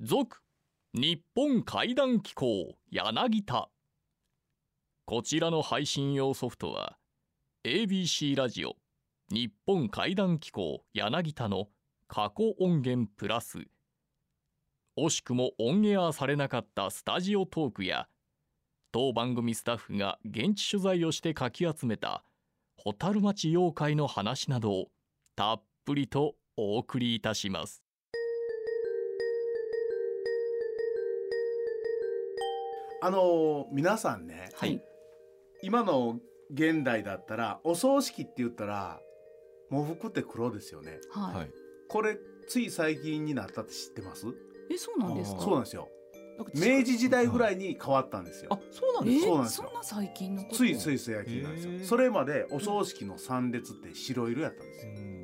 続日本怪談機構柳田。こちらの配信用ソフトは ABC ラジオ日本怪談機構柳田の過去音源プラス。惜しくもオンエアされなかったスタジオトークや当番組スタッフが現地取材をしてかき集めた蛍町妖怪の話などをたっぷりとお送りいたします。あの皆さんね、はい。今の現代だったらお葬式って言ったら喪服って黒ですよね。はい、はい。これつい最近になったって知ってます？えそうなんですか？そうなんですよ。明治時代ぐらいに変わったんですよ、あ、そうなんえですか？そうなんですよ。そんな最近のこと？ついつい最近なんですよ。それまでお葬式の参列って白色やったんですよ、うん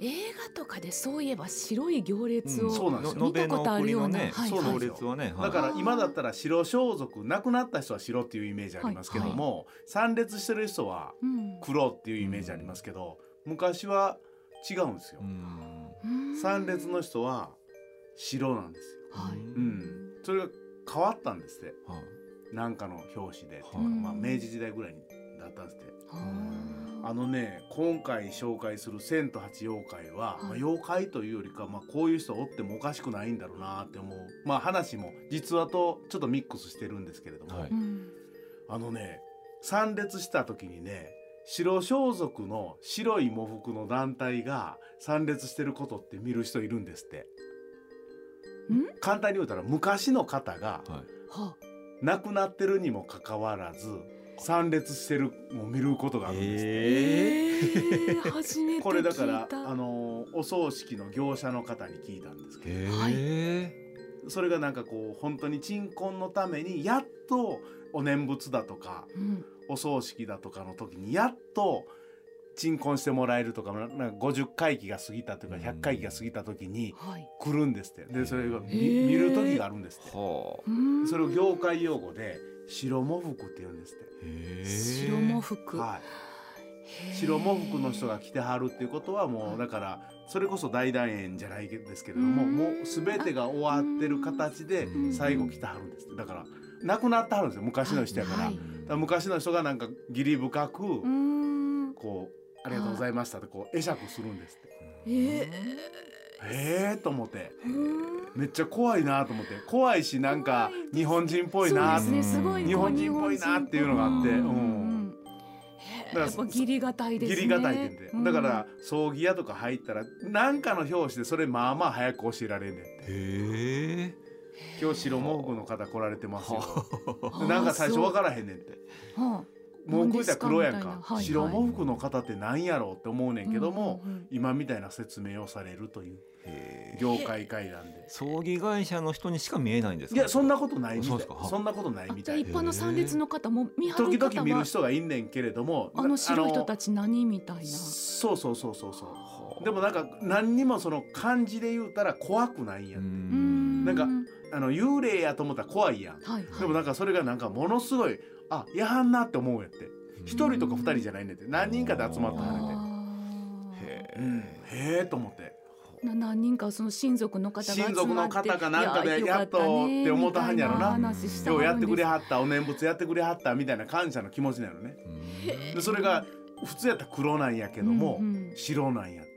映画とかでそういえば白い行列を、うんそうなんですよ。見たことあるような、ねはいそうなんはいね、はい。だから今だったら白装束亡くなった人は白っていうイメージありますけども、参列してる人はうん。黒っていうイメージありますけど、昔は違うんですよ。う、ん。うん参列の人は白なんですよ。はい、うん。それが変わったんですって。はい。なんかの表紙で、はい。まあ、明治時代ぐらいにだったんですって。はあのね今回紹介する「千と八妖怪は」はい。まあ、妖怪というよりか、まあ、こういう人おってもおかしくないんだろうなって思う、まあ、話も実話とちょっとミックスしてるんですけれども、はい。うん。あのね参列した時にね白装束の白い喪服の団体が参列してることって見る人いるんですって。ん？簡単に言うたら昔の方がはい。は亡くなってるにもかかわらず参列してるのを見ることがあるんですって。ええー、初めて聞いた。これだからあのお葬式の業者の方に聞いたんですけど、えそれがなんかこう本当に鎮魂のためにやっとお念仏だとかうん。お葬式だとかの時にやっと鎮魂してもらえるとかなんか50回忌が過ぎたというかうん。100回忌が過ぎた時にはい。来るんですって。でそれが見見る時があるんですって。それを業界用語で白喪服って言うんですって。へえ白喪服、はい。白喪服の人が着てはるっていうことはもうだからそれこそ大団円じゃないですけれどもうん。もう全てが終わってる形でうん。最後着てはるんですって。だから亡くなってはるんですよ昔の人やから,、はい。だから昔の人がなんか義理深くこう「ありがとうございました」ってこう会釈するんですって。ええと思って。めっちゃ怖いなと思って。怖いしなんか日本人っぽいなね。日本人っぽいなっていうのがあって。うん。うん。へーやっぱ義理がたいですね。義理がたいってん。だから葬儀屋とか入ったら何かの表紙でそれまあまあ早く教えられんねんって。へえ。今日白喪服の方来られてますよ。なんか最初分からへんねんって。はもう食いたら黒やんか。はいはい。白喪服の方ってなんやろうって思うねんけども、うんうんうん今みたいな説明をされるという。業界会談で。葬儀会社の人にしか見えないんですか？いやそんなことないみたい。そうですか？そんなことないあみたい。じゃあ一般の参列の方も見張る時方は？々見る人がいんねんけれどもあの白い人ちたち何みたいな。そうそうそうそうそう。はあ。でもなんか何にもその漢字で言うたら怖くないんやうん。んなんかあの幽霊やと思ったら怖いやん。はい。でもなんかそれがなんかものすごいあやはんなって思うやって。一人とか二人じゃないねんって何人かで集まったはねんて。あへうん。え。へえと思って。何人かその親族の方が集まって。親族の方かなんかでいやっとって思ったはんやろな。今日やってくれははったお念仏やってくれはったみたいな感謝の気持ちなのね。うんでそれが普通やったら黒なんやけども、白なんやって。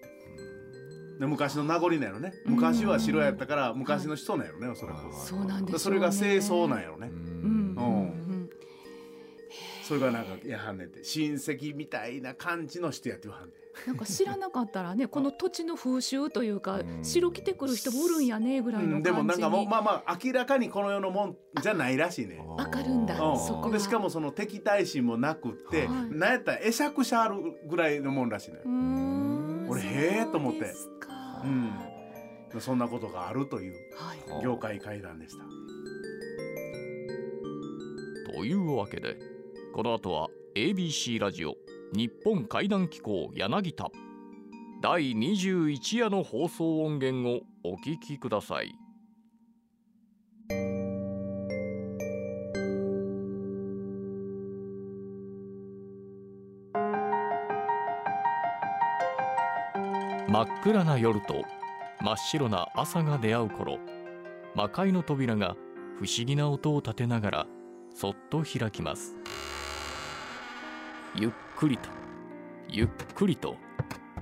で昔の名残なんやろね。昔は白やったから昔の人なんやろねおそらく、はいそうなんでそれが清掃なんやろね、それがなんかやはんねんて親戚みたいな感じの人やってはんねん。なんか知らなかったらねこの土地の風習というかうん白着てくる人もおるんやねぐらいの感じに。うん。でもなんかもうまあまあ明らかにこの世のもんじゃないらしいね。わかるんだ。うん。そこはでしかもその敵対心もなくって、はい。なんやったら会釈しはるぐらいのもんらしいねうーん。俺へーと思って。そうですか。うん。そんなことがあるというはい。業界会談でした。というわけでこの後は ABC ラジオ日本怪談機構柳田。第21夜の放送音源をお聞きください。真っ暗な夜と真っ白な朝が出会う頃魔界の扉が不思議な音を立てながらそっと開きます。ゆっくりとゆっくりと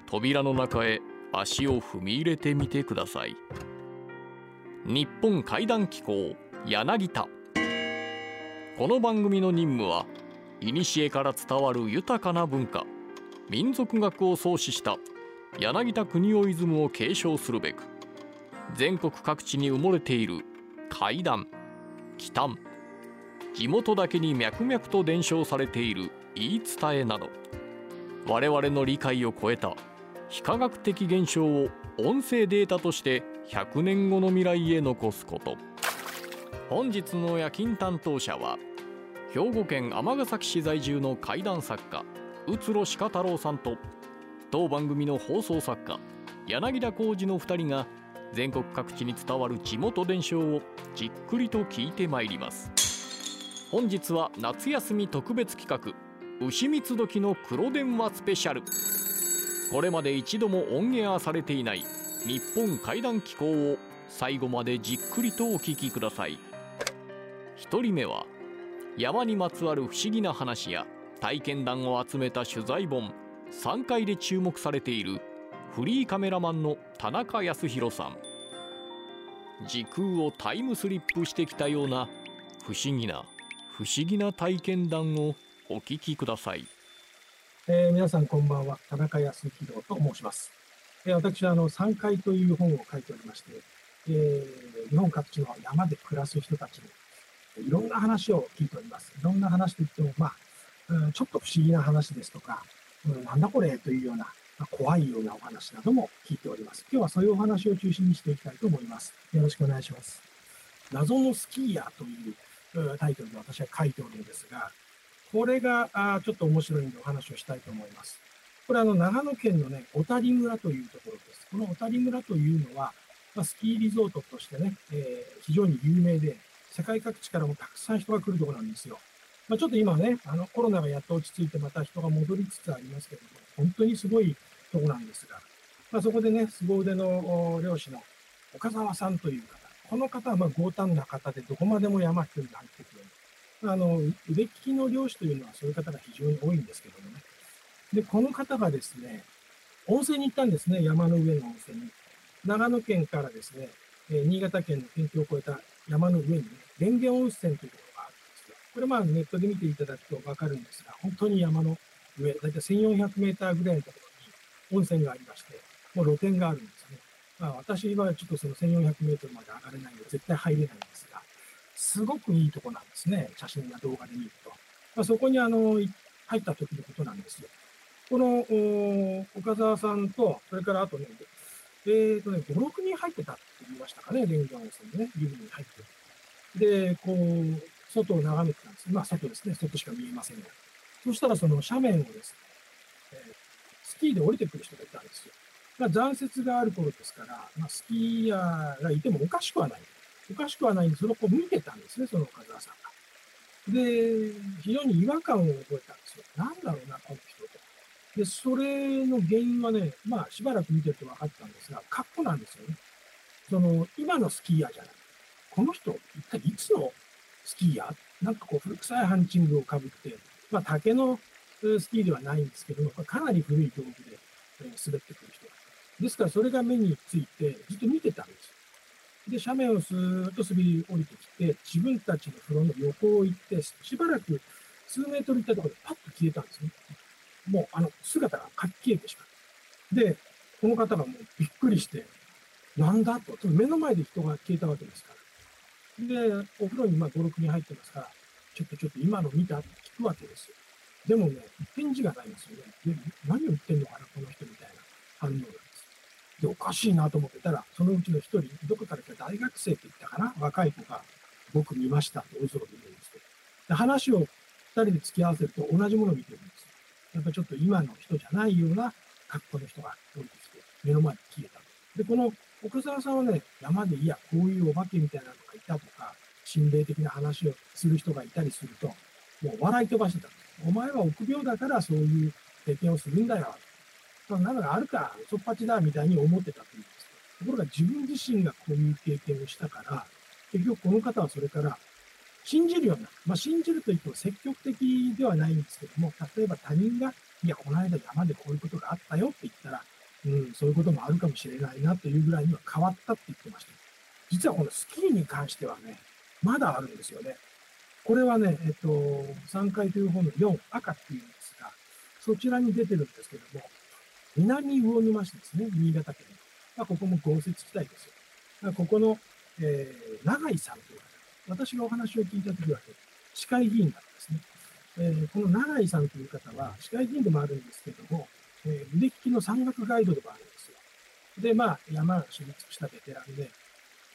扉の中へ足を踏み入れてみてください。日本怪談機構柳田。この番組の任務は古から伝わる豊かな文化民族学を創始した柳田国夫イズムを継承するべく全国各地に埋もれている怪談奇談地元だけに脈々と伝承されている言い伝えなど。我々の理解を超えた非科学的現象を音声データとして100年後の未来へ残すこと。本日の夜勤担当者は兵庫県尼崎市在住の怪談作家宇津呂鹿太郎さんと当番組の放送作家柳田浩二の2人が全国各地に伝わる地元伝承をじっくりと聞いてまいります。本日は夏休み特別企画牛蜜時の黒電話スペシャル。これまで一度もオンエアされていない日本怪談機構を最後までじっくりとお聞きください。1人目は山にまつわる不思議な話や体験談を集めた取材本3階で注目されているフリーカメラマンの田中康弘さん。時空をタイムスリップしてきたような不思議な不思議な体験談をお聞きください。えー皆さんこんばんは。田中康弘と申します、えー私はあの3階という本を書いておりまして、えー日本各地の山で暮らす人たちにいろんな話を聞いております。いろんな話といってもまあ、うんちょっと不思議な話ですとか、うんなんだこれというような、まあ怖いようなお話なども聞いております。今日はそういうお話を中心にしていきたいと思います。よろしくお願いします。謎のスキーヤーというタイトルで私は書いておるんですがこれがあちょっと面白いんでお話をしたいと思います。これあの長野県のね、小谷村というところです。この小谷村というのは、まあ、スキーリゾートとしてね、えー非常に有名で、世界各地からもたくさん人が来るところなんですよ。まあ、ちょっと今ね、あのコロナがやっと落ち着いてまた人が戻りつつありますけれども、本当にすごいとこなんですが、まあ、そこでね、凄腕の漁師の岡沢さんという方、この方はまあ強胆な方でどこまでも山一人で入ってくる。あの腕利きの漁師というのはそういう方が非常に多いんですけどもね。で、この方がですね、温泉に行ったんですね、山の上の温泉に。長野県からですね、え新潟県の県境を越えた山の上にね、蓮華温泉というところがあるんですよ。これまあネットで見ていただくとわかるんですが、本当に山の上、だいたい1400メーターぐらいのところに温泉がありまして、もう露天があるんですね。まあ私はちょっとその1400メートルまで上がれないので絶対入れないんですが、すごくいいとこなんですね。写真や動画で見ると。まあ、そこにあの、入った時のことなんですよ。この、岡澤さんと、それからあとね、えーとね、5、6人入ってたって言いましたかね、蓮華温泉ね、湯船に入ってて。で、こう、外を眺めてたんです。まあ、外ですね。外しか見えませんが。そしたら、その斜面をですね、えースキーで降りてくる人がいたんですよ。まあ、残雪がある頃ですから、まあ、スキーヤーがいてもおかしくはない。おかしくはないんで、それを見てたんですね、その岡澤さんが。で、非常に違和感を覚えたんですよ。なんだろうな、この人と。で、それの原因はね、まあ、しばらく見てると分かったんですが、格好なんですよね。その、今のスキーヤーじゃない。この人、一体いつのスキーヤー？なんかこう、古臭いハンチングをかぶって、まあ、竹のスキーではないんですけども、かなり古い道具で、滑ってくる人だですから、それが目について、ずっと見てたんです。で、斜面をスーッと滑り降りてきて、自分たちの風呂の横を行って、しばらく数メートル行ったところでパッと消えたんですね。もう、あの、姿がかっ消えてしまう。で、この方がもうびっくりして、なんだと、目の前で人が消えたわけですから。で、お風呂にまあ5、6人入ってますから、ちょっとちょっと今の見たって聞くわけですよ。でもね、返事がないんですよね。で何を言ってんのかな、この人みたいな反応なんで。おかしいなと思ってたら、そのうちの一人、どこから来た大学生って言ったかな？若い子が、僕見ましたっておぞろで言うんですけど。で、話を二人で付き合わせると同じものを見てるんですよ。やっぱちょっと今の人じゃないような格好の人が降りてきて、目の前で消えた。で、この奥沢さんはね、山でいや、こういうお化けみたいなのがいたとか、心霊的な話をする人がいたりすると、もう笑い飛ばしてた。お前は臆病だからそういう経験をするんだよ。そんなのがあるか、そっぱちだ、みたいに思ってたというんですところが自分自身がこういう経験をしたから、結局この方はそれから信じるような、まあ、信じるといっても積極的ではないんですけども、例えば他人が、いや、この間山でこういうことがあったよって言ったら、うん、そういうこともあるかもしれないなというぐらいには変わったって言ってました。実はこのスキーに関してはね、まだあるんですよね。これはね、えっと、3階という方の4、赤っていうんですが、そちらに出てるんですけども、南魚沼市ですね、新潟県。まあ、ここも豪雪地帯ですよ。まあここの、えー、永井さんという方、私がお話を聞いたときは、ね、市会議員だったんですね。えーこの永井さんという方は、市会議員でもあるんですけども、えー腕利きの山岳ガイドでもあるんですよ。で、まあ、山を知り尽くしたベテランで、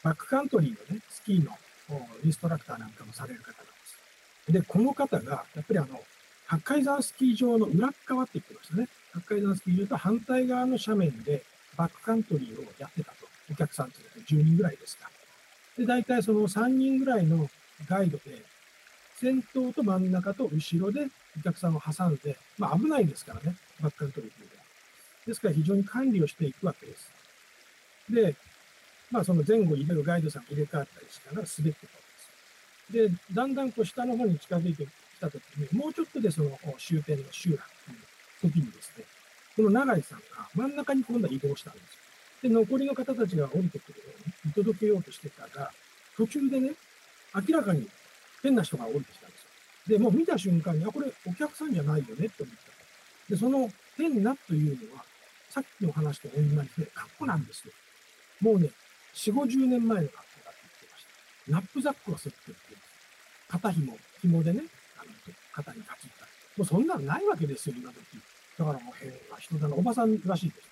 バックカントリーのね、スキーのインストラクターなんかもされる方なんです。で、この方が、やっぱりあの、八海山スキー場の裏側って言ってましたね。八海山スキー場と反対側の斜面でバックカントリーをやってたと。お客さんというと10人ぐらいですか。で、大体その3人ぐらいのガイドで、先頭と真ん中と後ろでお客さんを挟んで、まあ危ないですからね、バックカントリーというのは。ですから非常に管理をしていくわけです。で、まあその前後入れるガイドさんが入れ替わったりしながら滑っていくわけです。で、だんだんこう下の方に近づいてきたときに、もうちょっとでその終点の集落という時にですね、この永井さんが真ん中に今度は移動したんですよ。で、残りの方たちが降りてくるように見届けようとしてたら、途中でね、明らかに変な人が降りてきたんですよ。で、もう見た瞬間に、あ、これお客さんじゃないよねって思った。で、その変なというのは、さっきの話と同じで、格好なんですよ。もうね、4、50年前の格好だって言ってました。ナップザックをセットって言うんです。肩紐、紐でね、あの肩にかつった。もうそんなのないわけですよ、今時。だからもう変な人だな、おばさんらしいです。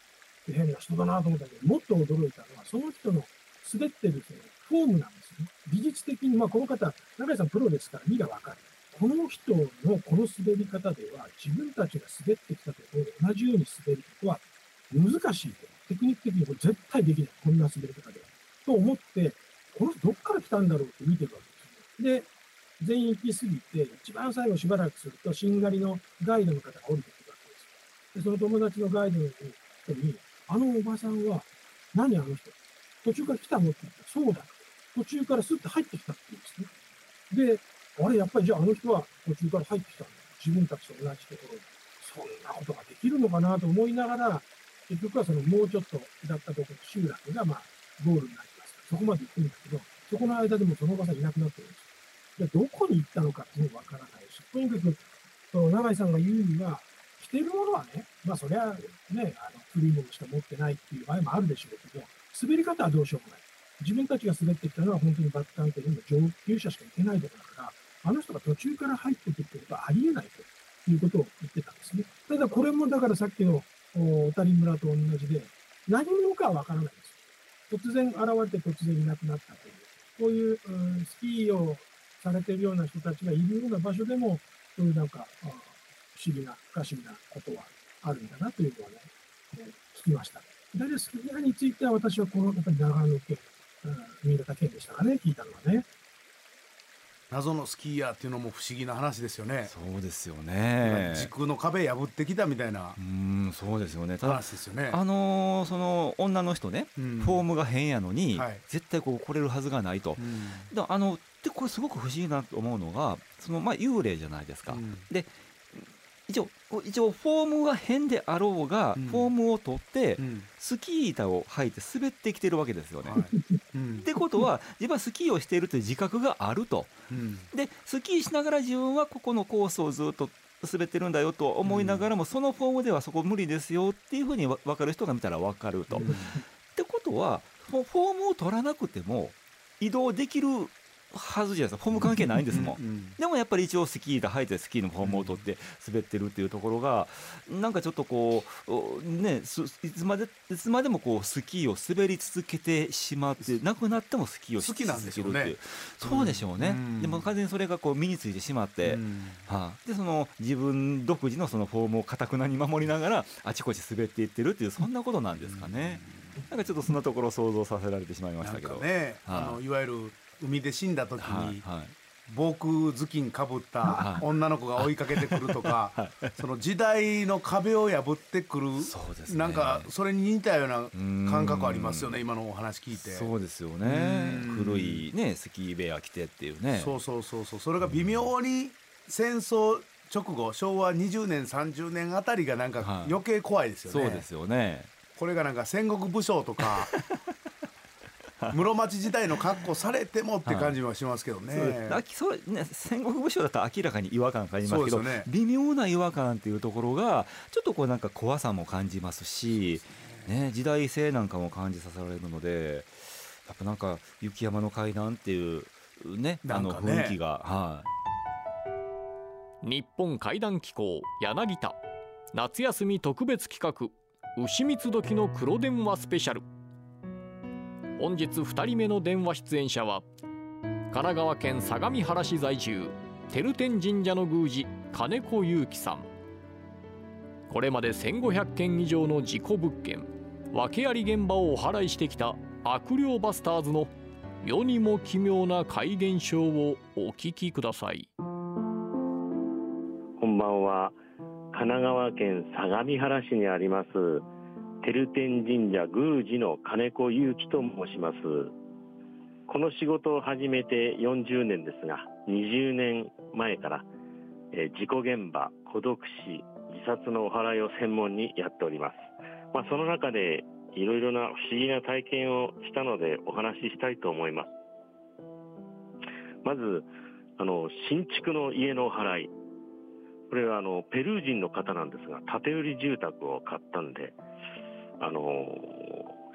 で変な人だなと思ったけど、もっと驚いたのは、その人の滑ってるそのフォームなんですね。技術的に、まあこの方、中井さんプロですから見がわかる。この人のこの滑り方では、自分たちが滑ってきたところ同じように滑ることは難しいと。テクニック的にこれ絶対できない。こんな滑り方では。と思って、この人どっから来たんだろうって見てるわけですよ。で、全員行き過ぎて、一番最後しばらくすると、しんがりのガイドの方が降りてくるわけです。で、その友達のガイドの人に、あのおばさんは、何あの人？途中から来たのって言ったら、そうだ。途中からスッと入ってきたって言うんですね。で、あれ、やっぱりじゃああの人は途中から入ってきたんだ。自分たちと同じところに。そんなことができるのかなと思いながら、結局はそのもうちょっとだったところ、集落がまあ、ゴールになりますから、そこまで行くんだけど、そこの間でもそのおばさんいなくなってるんですよ。で、どこに行ったのかっていうのもわからないし、とにかく、その永井さんが言うには、着てるものはね、まあそりゃね、あの、古いものしか持ってないっていう場合もあるでしょうけど、滑り方はどうしようもない。自分たちが滑ってきたのは本当にバックカントリーの上級者しか行けないところだから、あの人が途中から入ってくってことはありえないということを言ってたんですね。ただこれもだからさっきの小谷村と同じで、何者かはわからないんです。突然現れて突然いなくなったという、こういう、うんスキーをされているような人たちがいるような場所でも、そういうなんか、あ不思議な、不可思議なことはあるんだなというのはね、えー聞きました。大体スキーについては私はこのやっぱり長野県、うん新潟県でしたかね、聞いたのはね。謎のスキーヤーっていうのも不思議な話ですよね。そうですよね。時空の壁破ってきたみたいなうん、そうですよね。ただ、話ですよね。あのーその女の人ね、うんフォームが変やのに、はい絶対こう来れるはずがないと。うんだあのでこれすごく不思議なと思うのが、そのまあ幽霊じゃないですか。うん一応一応フォームが変であろうが、うんフォームを取って、うんスキー板を履いて滑ってきてるわけですよね。はいうんってことは自分はスキーをしているという自覚があると。うんでスキーしながら自分はここのコースをずっと滑ってるんだよと思いながらも、そのフォームではそこ無理ですよっていうふうにわ分かる人が見たら分かると。うんってことはフォームを取らなくても移動できるはずじゃないですか。フォーム関係ないんですもん。うんでもやっぱり一応スキー板履いてスキーのフォームを取って滑ってるっていうところがなんかちょっとこうおねすいつまでいつまでもこうスキーを滑り続けてしまってなくなってもスキーをし続けるっていう。そうでしょうね、うん。でも完全にそれがこう身についてしまって、うん。はいでその自分独自のそのフォームをかたくなに守りながらあちこち滑っていってるっていうそんなことなんですかね、なんかちょっとそんなところを想像させられてしまいましたけど、ね、はいあのいわゆる海で死んだ時に、防空頭巾かぶった女の子が追いかけてくるとか、その時代の壁を破ってくる、そうですね。なんかそれに似たような感覚ありますよね今のお話聞いて。そうですよね。うん。古いねスキーベア着てっていうね。そうそうそうそう。それが微妙に戦争直後昭和20年30年あたりがなんかはい。余計怖いですよね、そうですよね。これがなんか戦国武将とか 室町時代の格好されてもって感じはしますけどね、そうあきそうね戦国武将だったら明らかに違和感がありますけどね。微妙な違和感っていうところがちょっとこうなんか怖さも感じますし、ね、時代性なんかも感じさせられるのでやっぱなんか雪山の階段っていうねあの雰囲気が、はい。日本怪談機構柳田。夏休み特別企画牛蜜時の黒電話スペシャル本日2人目の電話出演者は神奈川県相模原市在住照天神社の宮司金子祐樹さんこれまで1500件以上の事故物件訳あり現場をお祓いしてきた悪霊バスターズの世にも奇妙な怪現象をお聞きくださいこんばんは。神奈川県相模原市にあります、照天神社宮司の金子祐樹と申します。この仕事を始めて40年ですが、20年前から、え事故現場、孤独死、自殺のお祓いを専門にやっております。まあ、その中でいろいろな不思議な体験をしたのでお話ししたいと思います。まず、あの、新築の家のお祓い。これはあのペルー人の方なんですが建売り住宅を買ったんであの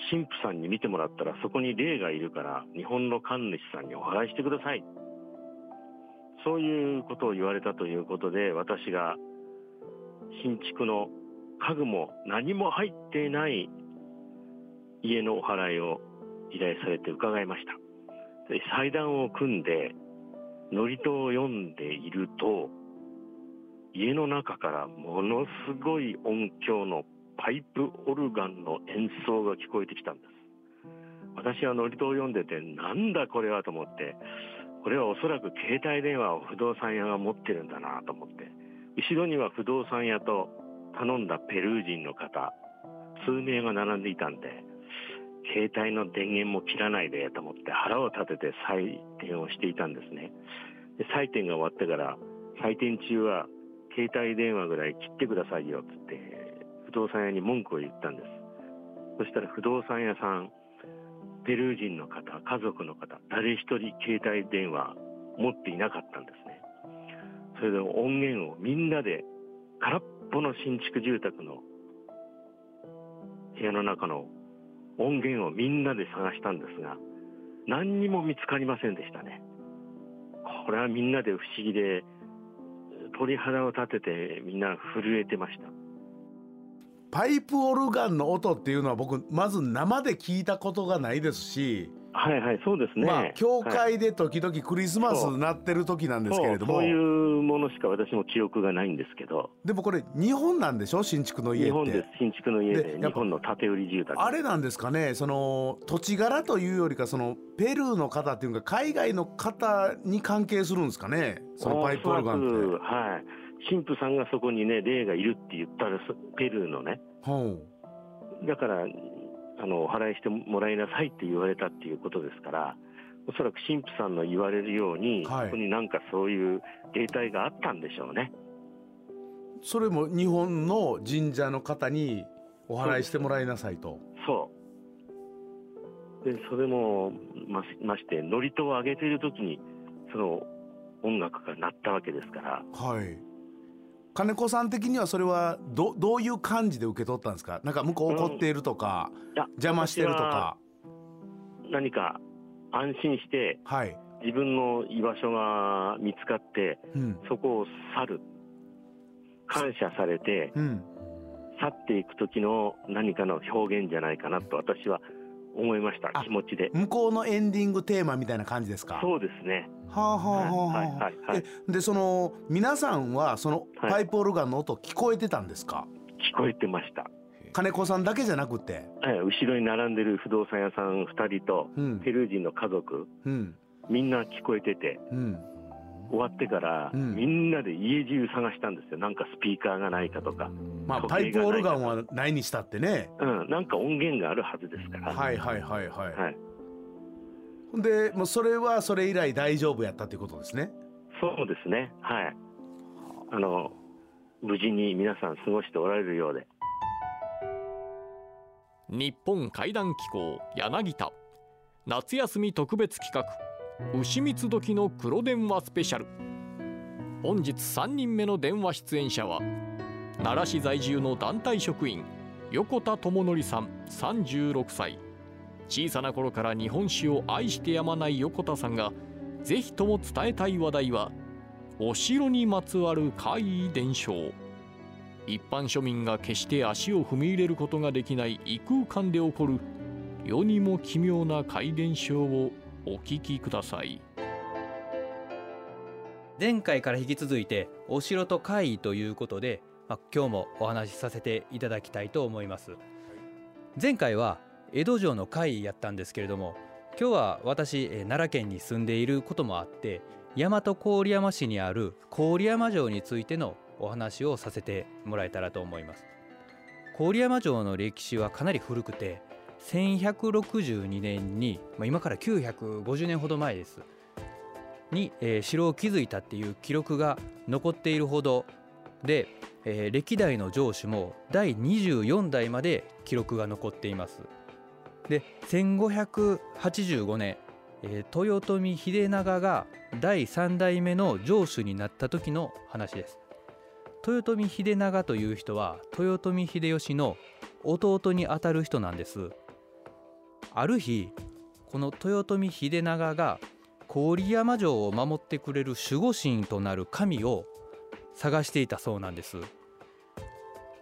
神父さんに見てもらったらそこに霊がいるから日本の神主さんにお祓いしてください。そういうことを言われたということで私が新築の家具も何も入っていない家のお祓いを依頼されて伺いました。で祭壇を組んで祝詞を読んでいると家の中からものすごい音響のパイプオルガンの演奏が聞こえてきたんです。私は祝詞を読んでてなんだこれはと思ってこれはおそらく携帯電話を不動産屋が持ってるんだなと思って後ろには不動産屋と頼んだペルー人の方数名が並んでいたんで携帯の電源も切らないでと思って腹を立てて採点をしていたんですね。で採点が終わってから採点中は携帯電話ぐらい切ってくださいよっつって不動産屋に文句を言ったんです。そしたら不動産屋さんペルー人の方家族の方誰一人携帯電話持っていなかったんですね。それで音源をみんなで空っぽの新築住宅の部屋の中の音源をみんなで探したんですが何にも見つかりませんでしたね。これはみんなで不思議で鳥肌を立ててみんな震えてました。パイプオルガンの音っていうのは僕まず生で聞いたことがないですし、はいはいそうですね。まあ教はい。会で時々クリスマスになってる時なんですけれども、そうそういうものしか私も記憶がないんですけど。でもこれ日本なんでしょ？新築の家って。日本です。新築の家で日本の建売り住宅。あれなんですかね？その土地柄というよりかそのペルーの方っていうか海外の方に関係するんですかね？そのパイプオルガンって。はい神父さんがそこにね霊がいるって言ったらそペルーのね。ほだからあのお祓いしてもらいなさいって言われたっていうことですからおそらく神父さんの言われるように、はい。そこになんかそういう霊体があったんでしょうね。うそれも日本の神社の方にお祓いしてもらいなさいと。そう。でそれもましまして祝詞を上げている時にその音楽が鳴ったわけですから。はい金子さん的にはそれはどどういう感じで受け取ったんですか？なんか向こう怒っているとか、いや邪魔してるとか。何か安心してはい、自分の居場所が見つかってうん。そこを去る。感謝されてうん、去っていく時の何かの表現じゃないかなと私は思いましたあ気持ちで。向こうのエンディングテーマみたいな感じですか？そうですね。はあはあはあはいはいはいはい。えでその皆さんはそのはい。パイプオルガンの音聞こえてたんですか、聞こえてました。金子さんだけじゃなくて？え後ろに並んでる不動産屋さん2人とうん。ペルー人の家族うん。みんな聞こえてて。うん終わってから、うん。みんなで家中探したんですよ。なんかスピーカーがないかとか、まあパイプオルガンはないにしたってね。うん、なんか音源があるはずですから、はいはいはいはい、はい。ほんでもうそれはそれ以来大丈夫やったっていうことですね。そうですね。はい。あの無事に皆さん過ごしておられるようで。日本怪談機構柳田。夏休み特別企画牛蜜時の黒電話スペシャル。本日3人目の電話出演者は奈良市在住の団体職員横田智則さん36歳。小さな頃から日本史を愛してやまない横田さんがぜひとも伝えたい話題はお城にまつわる怪異伝承。一般庶民が決して足を踏み入れることができない異空間で起こる世にも奇妙な怪現象をお聞きください。前回から引き続いてお城と怪異ということで、まあ、今日もお話しさせていただきたいと思います。前回は江戸城の怪異やったんですけれども今日は私奈良県に住んでいることもあって大和郡山市にある郡山城についてのお話をさせてもらえたらと思います。郡山城の歴史はかなり古くて1162年に、まあ、今から950年ほど前です。に、えー城を築いたっていう記録が残っているほどで、えー歴代の城主も第24代まで記録が残っています。で1585年、えー豊臣秀長が第3代目の城主になった時の話です。豊臣秀長という人は豊臣秀吉の弟にあたる人なんです。ある日この豊臣秀長が郡山城を守ってくれる守護神となる神を探していたそうなんです。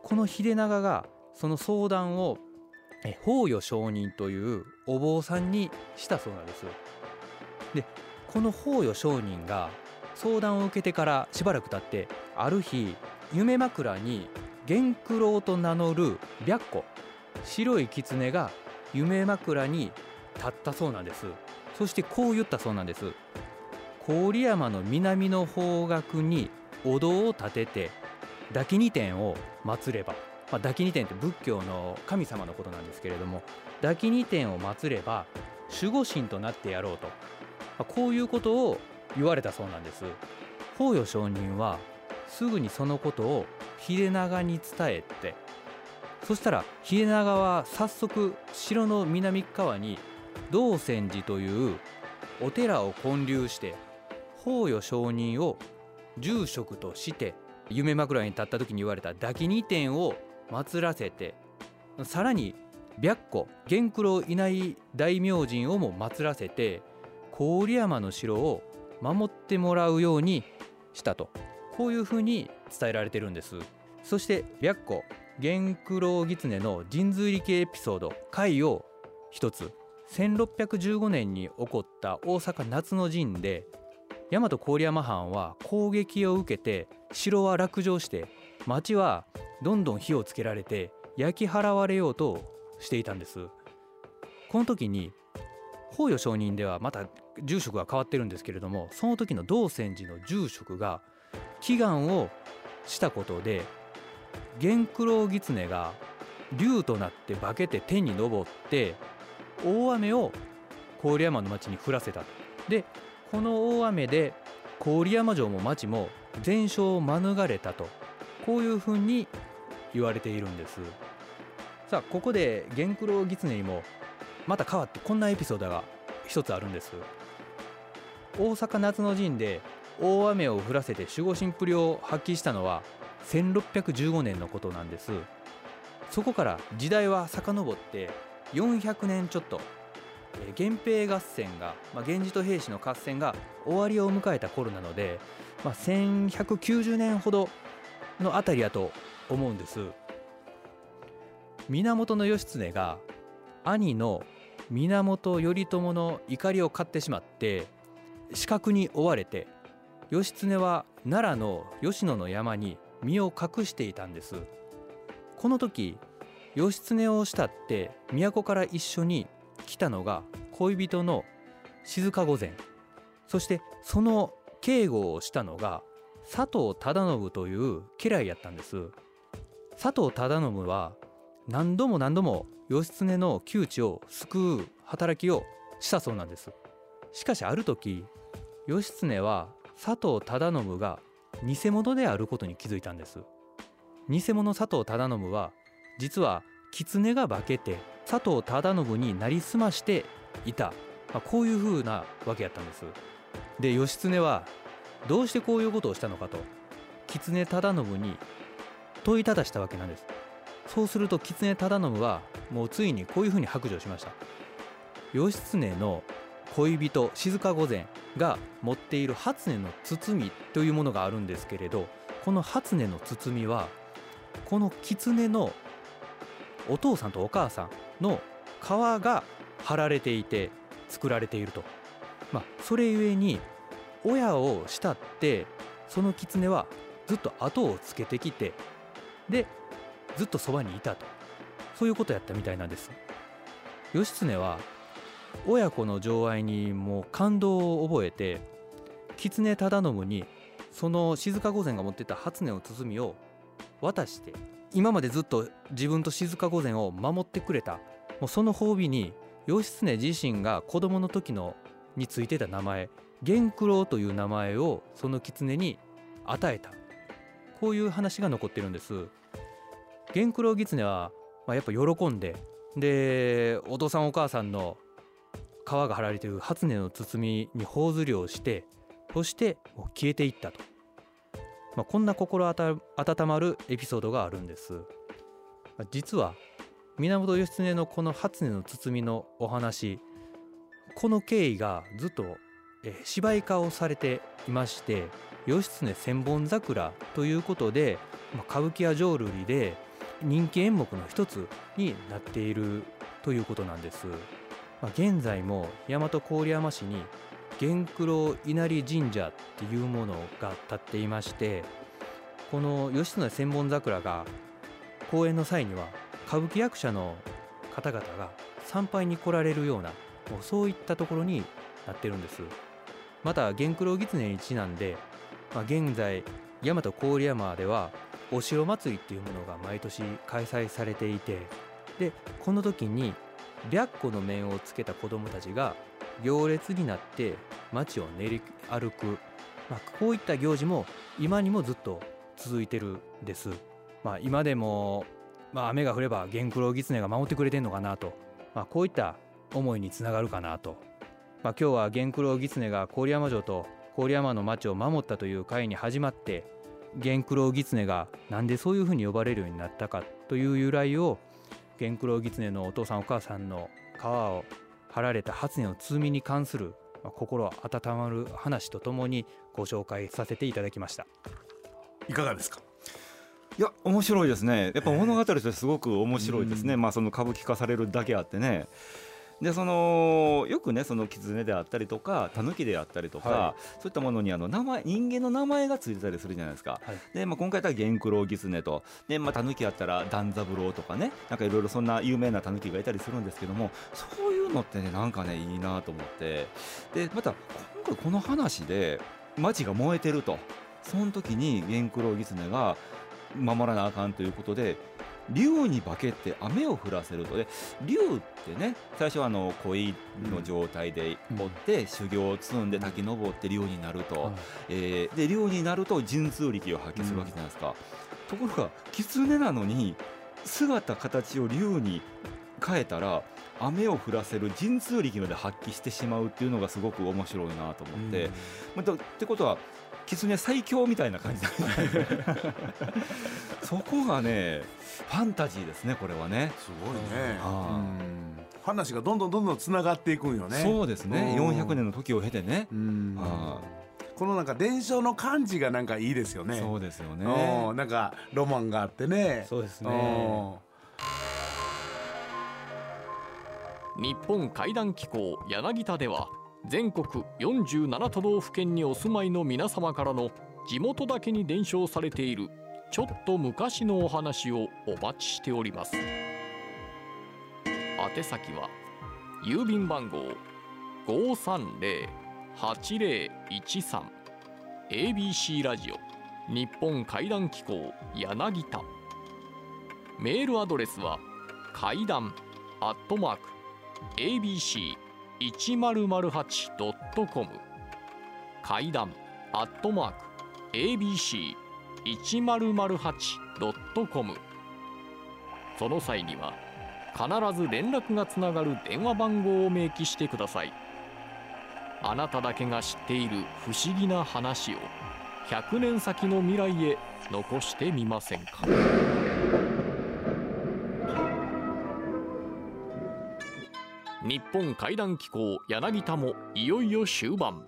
この秀長がその相談をえ法与上人というお坊さんにしたそうなんです。でこの法与上人が相談を受けてからしばらく経ってある日夢枕に元九郎と名乗る白虎白い狐が夢枕に立ったそうなんです。そしてこう言ったそうなんです。郡山の南の方角にお堂を建てて抱き二天を祀れば、まあ、抱き二天って仏教の神様のことなんですけれども抱き二天を祀れば守護神となってやろうと、まあこういうことを言われたそうなんです。法与上人はすぐにそのことを秀長に伝えてそしたら秀長は早速城の南側に道泉寺というお寺を建立して法与上人を住職として夢枕に立った時に言われた抱き二天を祀らせてさらに白虎元九郎いない大明神をも祀らせて郡山の城を守ってもらうようにしたと。こういうふうに伝えられてるんです。そして白虎元九郎狐の神髄力エピソード回を一つ1615年に起こった大阪夏の陣で大和郡山藩は攻撃を受けて城は落城して町はどんどん火をつけられて焼き払われようとしていたんです。この時に法与上人ではまた住職が変わってるんですけれどもその時の道泉寺の住職が祈願をしたことで元九郎狐が竜となって化けて天に昇って大雨を郡山の町に降らせたと。でこの大雨で郡山城も町も全焼を免れたと。こういうふうに言われているんです。さあここで元九郎狐にもまた変わってこんなエピソードが一つあるんです。大阪夏の陣で大雨を降らせて守護神っぷりを発揮したのは1615年のことなんです。そこから時代は遡って400年ちょっと源平合戦が、まあ、源氏と平氏の合戦が終わりを迎えた頃なので、まあ、1190年ほどのあたりやと思うんです。源義経が兄の源頼朝の怒りを買ってしまって死角に追われて義経は奈良の吉野の山に身を隠していたんです。この時義経を慕って都から一緒に来たのが恋人の静御前。そしてその警護をしたのが佐藤忠信という家来やったんです。佐藤忠信は何度も何度も義経の窮地を救う働きをしたそうなんです。しかしある時義経は佐藤忠信が偽物であることに気づいたんです。偽物佐藤忠信は実は狐が化けて佐藤忠信になりすましていた、まあ、こういう風なわけやったんです。で義経はどうしてこういうことをしたのかと狐忠信に問いただしたわけなんです。そうすると狐忠信はもうついにこういうふうに白状しました。義経の恋人静御前が持っている初音の包みというものがあるんですけれどこの初音の包みはこの狐のお父さんとお母さんの皮が貼られていて作られていると、まあ、それゆえに親を慕ってその狐はずっと後をつけてきてでずっとそばにいたと。そういうことやったみたいなんです。義経は親子の情愛にもう感動を覚えて狐忠信にその静御前が持ってた初音の包みを渡して今までずっと自分と静御前を守ってくれたもうその褒美に義経自身が子供の時のについてた名前元九郎という名前をその狐に与えたこういう話が残ってるんです。元九郎狐は、まあ、やっぱ喜んで。でお父さんお母さんの皮が貼られている初音の包みに頬ずりをしてそしてもう消えていったと、まあ、こんな心温まるエピソードがあるんです、実は源義経のこの初音の包みのお話この経緯がずっとえ芝居化をされていまして義経千本桜ということで、まあ、歌舞伎や浄瑠璃で人気演目の一つになっているということなんです。まあ、現在も大和郡山市に元九郎稲荷神社っていうものが建っていましてこの義経千本桜が公演の際には歌舞伎役者の方々が参拝に来られるようなもうそういったところになってるんです。また元九郎狐にちなんで、まあ、現在大和郡山ではお城祭りっていうものが毎年開催されていてでこの時に白虎の面をつけた子どもたちが行列になって街を練り歩く、まあ、こういった行事も今にもずっと続いてるんです。まあ、今でも、まあ、雨が降れば元九郎狐が守ってくれてんのかなと、まあ、こういった思いにつながるかなと、まあ、今日は元九郎狐が郡山城と郡山の町を守ったという会に始まって元九郎狐がなんでそういうふうに呼ばれるようになったかという由来を元九郎狐のお父さんお母さんの皮を貼られた初音の包みに関する心温まる話とともにご紹介させていただきました。いかがですか？いや面白いですね。やっぱ物語としてすごく面白いですね、まあその歌舞伎化されるだけあってねでそのよくねその狐であったりとか狸であったりとか、はい、そういったものにあの名前人間の名前がついてたりするじゃないですか、はい、で、まあ、今回だったら元九郎狐とで、まあ、狸やったら段三郎とかねなんかいろいろそんな有名な狸がいたりするんですけどもそういうのってねなんかねいいなと思って。でまた今回この話で町が燃えてると。その時に元九郎狐が守らなあかんということで竜に化けて雨を降らせると。で竜ってね最初はあの恋の状態でおって修行を積んで滝登って竜になると、えー、で竜になると神通力を発揮するわけじゃないですか、ところが狐なのに姿形を竜に変えたら雨を降らせる神通力まで発揮してしまうっていうのがすごく面白いなと思って、うん、ってことは狐最強みたいな感じ。だ そこがねファンタジーですねこれはね。すごいね、話がどんどんどんどんつながっていくんよね。そうですね。400年の時を経てね。このなんか伝承の感じがなんかいいですよね。そうですよね。なんかロマンがあってね。そうですね。日本怪談機構柳田では全国47都道府県にお住まいの皆様からの地元だけに伝承されているちょっと昔のお話をお待ちしております。宛先は郵便番号530-8013 ABC ラジオ日本怪談機構柳田。メールアドレスは怪談アットマーク ABC ABC1008.com 怪談アットマーク ABC1008.com その際には必ず連絡がつながる電話番号を明記してください。あなただけが知っている不思議な話を100年先の未来へ残してみませんか？日本怪談機構柳田もいよいよ終盤。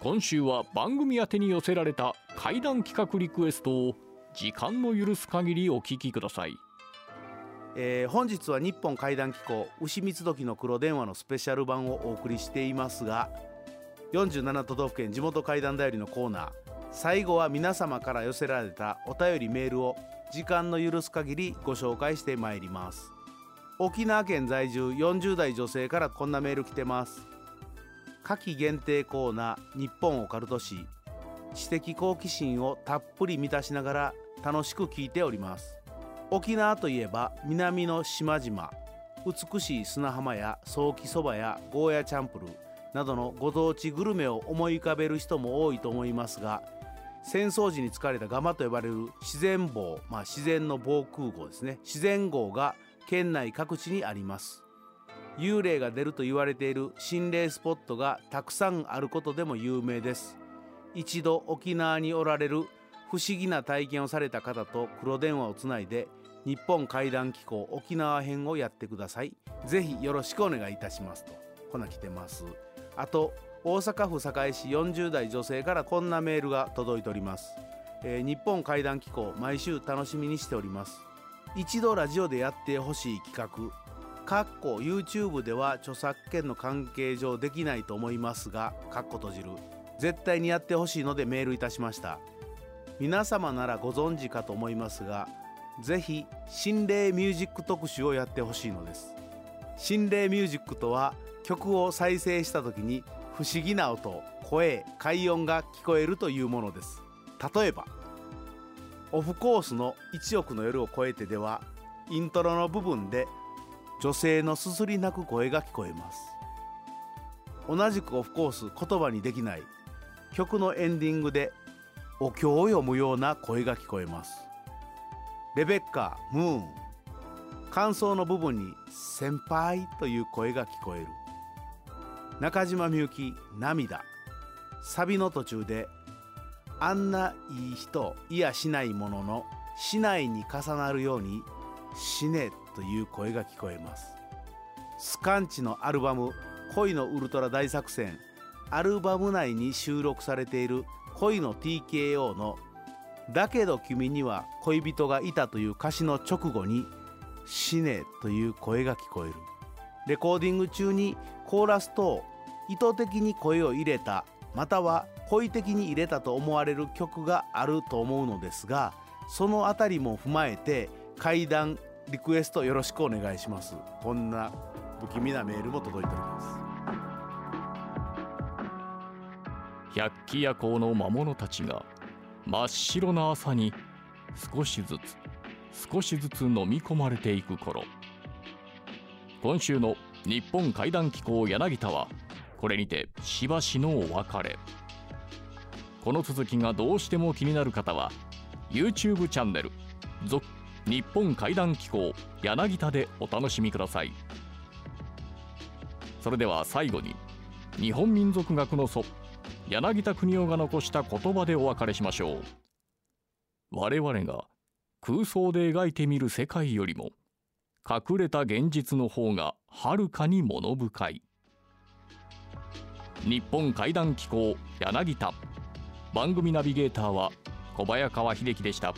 今週は番組宛てに寄せられた怪談企画リクエストを時間の許す限りお聞きください。えー本日は日本怪談機構牛三つ時の黒電話のスペシャル版をお送りしていますが47都道府県地元怪談だよりのコーナー。最後は皆様から寄せられたお便りメールを時間の許す限りご紹介してまいります。沖縄県在住40代女性からこんなメール来てます。夏季限定コーナー日本オカルト史知的好奇心をたっぷり満たしながら楽しく聞いております。沖縄といえば南の島々。美しい砂浜やソーキそばやゴーヤチャンプルなどのご当地グルメを思い浮かべる人も多いと思いますが戦争時に使われたガマと呼ばれる自然棒、まあ、自然の防空壕ですね。自然壕が県内各地にあります。幽霊が出ると言われている心霊スポットがたくさんあることでも有名です。一度沖縄におられる不思議な体験をされた方と黒電話をつないで日本怪談機構沖縄編をやってください。ぜひよろしくお願いいたしますと。こんな来てます。あと大阪府堺市40代女性からこんなメールが届いております、えー日本怪談機構毎週楽しみにしております。一度ラジオでやってほしい企画。かっこ YouTube では著作権の関係上できないと思いますがかっこ閉じる。絶対にやってほしいのでメールいたしました。皆様ならご存知かと思いますがぜひ心霊ミュージック特集をやってほしいのです。心霊ミュージックとは曲を再生した時に不思議な音声快音が聞こえるというものです。例えばオフコースの1億の夜を超えてではイントロの部分で女性のすすり泣く声が聞こえます。同じくオフコース言葉にできない曲のエンディングでお経を読むような声が聞こえます。レベッカムーン。感想の部分に「先輩」という声が聞こえる。中島みゆき涙。サビの途中で「あんないい人いやしないもののしないに重なるように死ね」という声が聞こえます。スカンチのアルバム「恋のウルトラ大作戦」アルバム内に収録されている恋の TKO の「だけど君には恋人がいた」という歌詞の直後に「死ね」という声が聞こえる。レコーディング中にコーラスと意図的に声を入れたまたは故意的に入れたと思われる曲があると思うのですがそのあたりも踏まえて怪談リクエストよろしくお願いします。こんな不気味なメールも届いております。百鬼夜行の魔物たちが真っ白な朝に少しずつ少しずつ飲み込まれていく頃。今週の日本怪談機構柳田はこれにてしばしのお別れ。この続きがどうしても気になる方は YouTube チャンネル「続日本怪談機構柳田」でお楽しみください。それでは最後に日本民族学の祖柳田国夫が残した言葉でお別れしましょう。我々が空想で描いてみる世界よりも隠れた現実の方がはるかに物深い。日本怪談機構柳田。番組ナビゲーターは小早川秀樹でした。